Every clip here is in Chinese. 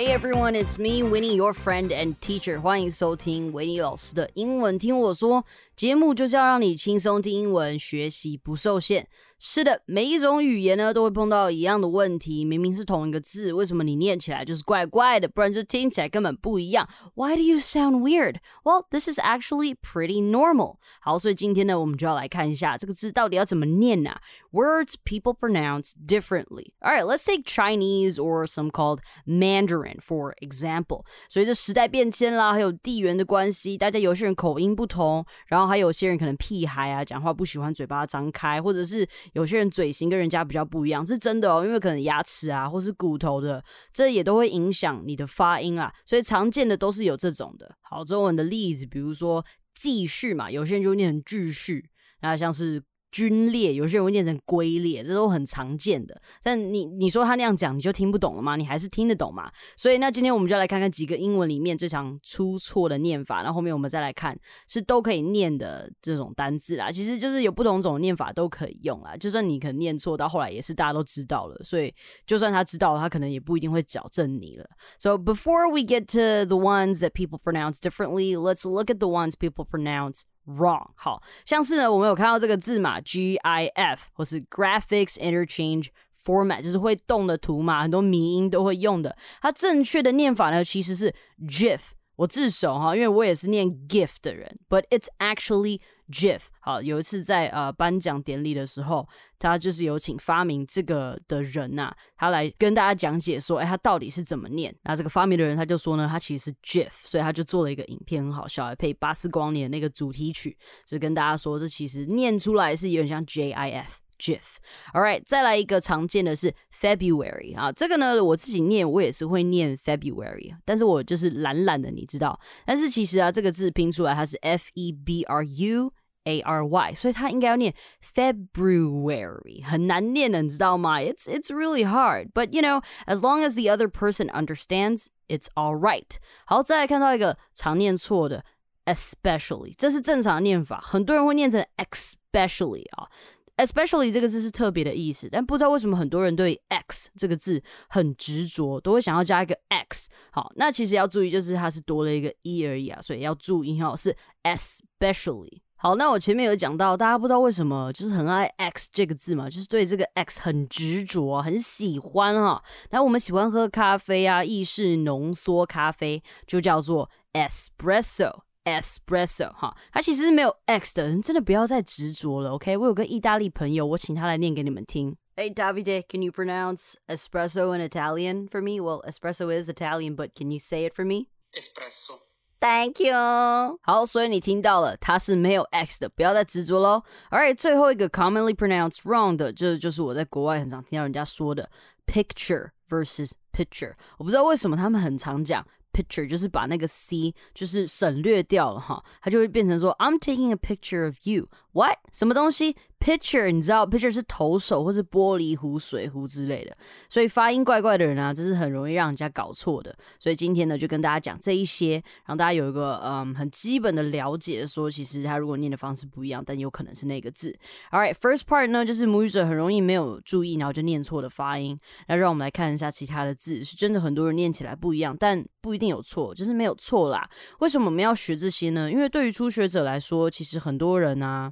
Hey everyone, it's me, Winnie, your friend and teacher. 欢迎收听维尼老师的英文听我说。 节目就是要让你轻松听英文，学习不受限。是的，每一种语言呢都会碰到一样的问题。明明是同一个字，为什么你念起来就是怪怪的？不然就听起来根本不一样。Why do you sound weird? Well, this is actually pretty normal. 好，所以今天呢，我们就要来看一下这个字到底要怎么念啊？Words people pronounce differently. All right, let's take Chinese or some called Mandarin for example. 随着时代变迁啦，还有地缘的关系，大家有些人口音不同，然后还有些人可能屁孩啊，讲话不喜欢嘴巴张开，或者是有些人嘴型跟人家比较不一样，是真的哦，因为可能牙齿啊，或是骨头的，这也都会影响你的发音啊，所以常见的都是有这种的。好，中文的例子，比如说继续嘛，有些人就念成继续，那像是。军裂，有些人会念成龟裂，这都很常见的。但你你说他那样讲，你就听不懂了吗？你还是听得懂吗？所以那今天我们就来看看几个英文里面最常出错的念法，然后后面我们再来看是都可以念的这种单字啦。其实就是有不同种念法都可以用啦。就算你可能念错，到后来也是大家都知道了。所以就算他知道了，他可能也不一定会矫正你了。So before we get to the ones that people pronounce differently, let's look at the ones people pronounce. wrong。好像是呢，我们有看到这个字嘛，GIF 或是 Graphics Interchange Format，就是会动的图嘛，很多迷音都会用的。它正确的念法呢，其实是 GIF。我自首哈，因为我也是念 GIF 的人，but it's actually GIF。好，有一次在呃颁奖典礼的时候，他就是有请发明这个的人呐，他来跟大家讲解说，哎，他到底是怎么念？那这个发明的人他就说呢，他其实是 GIF，所以他就做了一个影片，很好笑，还配巴斯光年那个主题曲，就跟大家说，这其实念出来是有点像 JIF。GIF。All right，再来一个常见的是 February 啊，这个呢我自己念我也是会念 February，但是我就是懒懒的，你知道。但是其实啊，这个字拼出来它是 F E B R U。A R Y，所以它应该要念 February，很难念的，你知道吗？It's it's really hard, but you know, as long as the other person understands, it's all right. 好，再来看到一个常念错的 especially，这是正常的念法，很多人会念成 especially 啊。especially 这个字是特别的意思，但不知道为什么很多人对 x 这个字很执着，都会想要加一个 x。好，那其实要注意，就是它是多了一个 e 而已啊，所以要注意哈，是 especially。 好，那我前面有讲到，大家不知道为什么就是很爱 x 这个字嘛，就是对这个 x 很执着，很喜欢哈。那我们喜欢喝咖啡啊，意式浓缩咖啡就叫做 espresso。espresso 哈，它其实是没有 x 的，真的不要再执着了，OK？我有个意大利朋友，我请他来念给你们听。Hey Davide, can you pronounce espresso in Italian for me? Well, espresso is Italian, but can you say it for me? Espresso. Thank you。好，所以你听到了，它是没有 x 的，不要再执着喽。Alright，最后一个 commonly pronounced wrong 的，这就是我在国外很常听到人家说的 picture versus picture。我不知道为什么他们很常讲。picture 就是把那个 c 就是省略掉了哈，它就会变成说 I'm taking a picture of you。 What 什么东西？Picture，你知道，picture 是投手或是玻璃壶、水壶之类的，所以发音怪怪的人啊，这是很容易让人家搞错的。所以今天呢，就跟大家讲这一些，让大家有一个嗯很基本的了解，说其实他如果念的方式不一样，但有可能是那个字。All right，first part 呢，就是母语者很容易没有注意，然后就念错的发音。那让我们来看一下其他的字，是真的很多人念起来不一样，但不一定有错，就是没有错啦。为什么我们要学这些呢？因为对于初学者来说，其实很多人啊。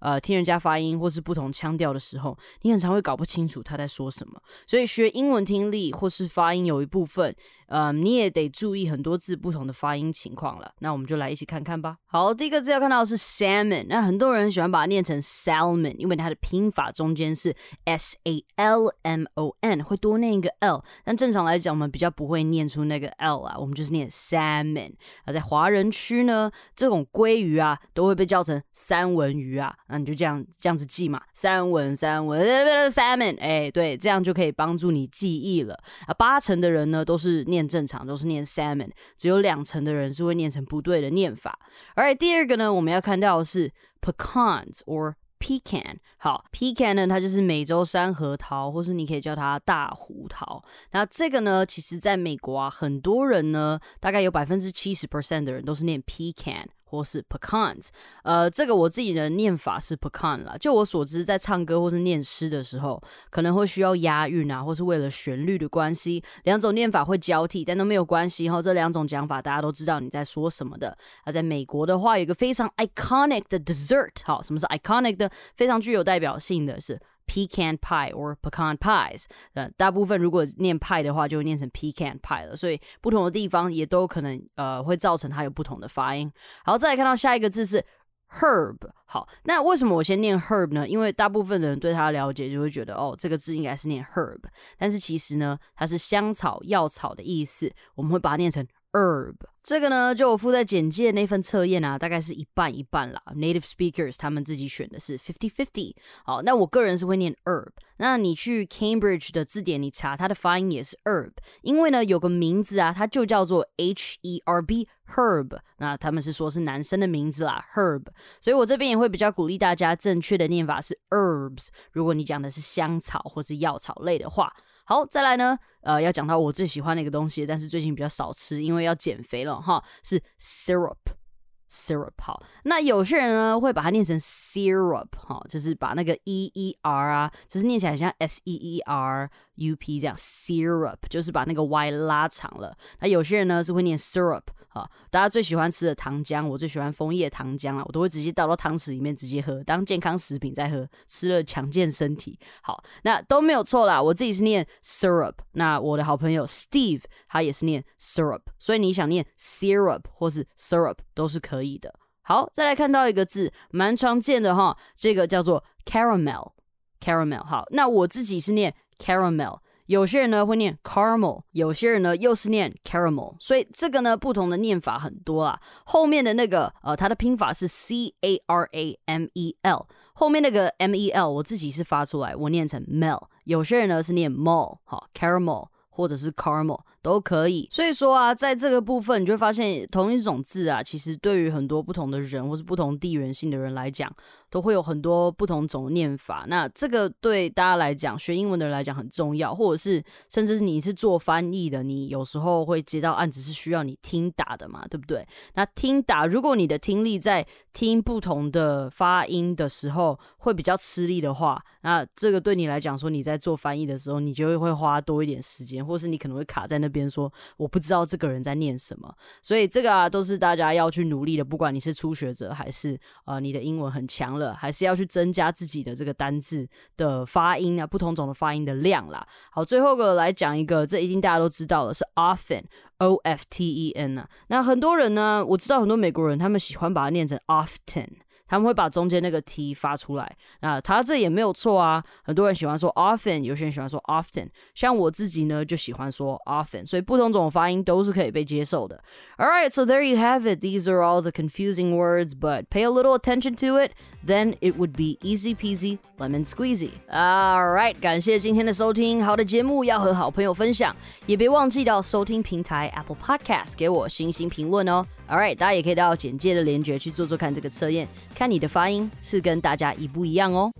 呃，听人家发音或是不同腔调的时候，你很常会搞不清楚他在说什么。所以学英文听力或是发音有一部分。呃，你也得注意很多字不同的发音情况了。那我们就来一起看看吧。好，第一个字要看到是 salmon，那很多人喜欢把它念成 salmon，因为它的拼法中间是 s a l m o n，会多念一个 l。但正常来讲，我们比较不会念出那个 l 啊，我们就是念 salmon。而在华人区呢，这种鲑鱼啊，都会被叫成三文鱼啊。那你就这样这样子记嘛，三文三文 salmon，哎，对，这样就可以帮助你记忆了。啊，八成的人呢都是念。正常都是念 salmon，只有两成的人是会念成不对的念法。而第二个呢，我们要看到的是 pecans or pecan。好，pecan 呢，它就是美洲山核桃，或是你可以叫它大胡桃。那这个呢，其实在美国啊，很多人呢，大概有百分之七十 percent 的人都是念 pecan。或是 pecans。呃，这个我自己的念法是 pecan 啦。就我所知，在唱歌或是念诗的时候，可能会需要押韵啊，或是为了旋律的关系，两种念法会交替，但都没有关系哈。这两种讲法大家都知道你在说什么的。而在美国的话，有一个非常 iconic 的 dessert，好，什么是 iconic 的？非常具有代表性的是。Pecan pie or pecan pies，呃，大部分如果念 pie 的话，就会念成 pecan pie 了。所以不同的地方也都可能呃会造成它有不同的发音。好，再来看到下一个字是 herb。好，那为什么我先念 herb 呢？因为大部分人对它了解就会觉得哦，这个字应该是念 herb，但是其实呢，它是香草、药草的意思。我们会把它念成。Herb 这个呢，就我附在简介那份测验啊，大概是一半一半啦。Native speakers 他们自己选的是 fifty fifty。好，那我个人是会念 herb。那你去 Cambridge 的字典，你查它的发音也是 herb，因为呢有个名字啊，它就叫做 H E R B herb。那他们是说是男生的名字啦，herb。所以我这边也会比较鼓励大家，正确的念法是 herbs。如果你讲的是香草或是药草类的话。好，再来呢，呃，要讲到我最喜欢的一个东西，但是最近比较少吃，因为要减肥了哈，是 syrup，syrup。好，那有些人呢会把它念成 syrup，哈，就是把那个 e e r 啊，就是念起来像 s e e r。U P 这样 syrup 就是把那个 Y 拉长了。那有些人呢是会念 syrup 啊，大家最喜欢吃的糖浆，我最喜欢枫叶糖浆啊，我都会直接倒到汤匙里面直接喝，当健康食品在喝，吃了强健身体。好，那都没有错啦，我自己是念 syrup，那我的好朋友 Steve 他也是念 syrup，所以你想念 syrup 或是 syrup 都是可以的。好，再来看到一个字，蛮常见的哈，这个叫做 caramel，caramel。好，那我自己是念。caramel，有些人呢会念 caramel，有些人呢又是念 caramel，所以这个呢不同的念法很多啊。后面的那个呃，它的拼法是 c a r a m e l，后面那个 m e l 我自己是发出来，我念成 mel，有些人呢是念 mol，好 caramel 或者是 caramel。都可以，所以说啊，在这个部分，你就会发现同一种字啊，其实对于很多不同的人或是不同地缘性的人来讲，都会有很多不同种的念法。那这个对大家来讲，学英文的人来讲很重要，或者是甚至是你是做翻译的，你有时候会接到案子是需要你听打的嘛，对不对？那听打，如果你的听力在听不同的发音的时候会比较吃力的话，那这个对你来讲说，你在做翻译的时候，你就会花多一点时间，或是你可能会卡在那。边说我不知道这个人在念什么，所以这个啊都是大家要去努力的。不管你是初学者还是呃你的英文很强了，还是要去增加自己的这个单字的发音啊，不同种的发音的量啦。好，最后个来讲一个，这一定大家都知道了，是 often，o f t e n 啊。那很多人呢，我知道很多美国人他们喜欢把它念成 often。他们会把中间那个 t 发出来，那他这也没有错啊。很多人喜欢说 often，有些人喜欢说 often。像我自己呢，就喜欢说 often，所以不同种发音都是可以被接受的。All right, so there you have it. These are all the confusing words, but pay a little attention to it, then it would be easy peasy lemon squeezy. All right，感谢今天的收听。好的节目要和好朋友分享，也别忘记到收听平台 Apple Podcast 给我星星评论哦。 All right，大家也可以到简介的连接去做做看这个测验，看你的发音是跟大家一不一样哦。